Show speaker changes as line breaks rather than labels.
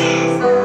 Jesus.